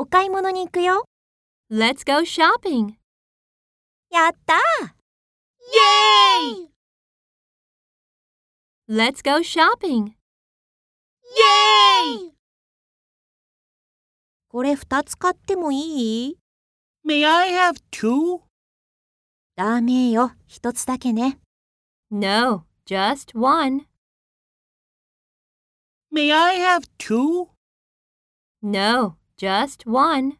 お買い物に行くよ。Let's go shopping. やったー Yay! Let's go shopping. Yay! これ二つ買ってもいい May I have two? ダメよ。一つだけね。No, just one. May I have two? No, just one.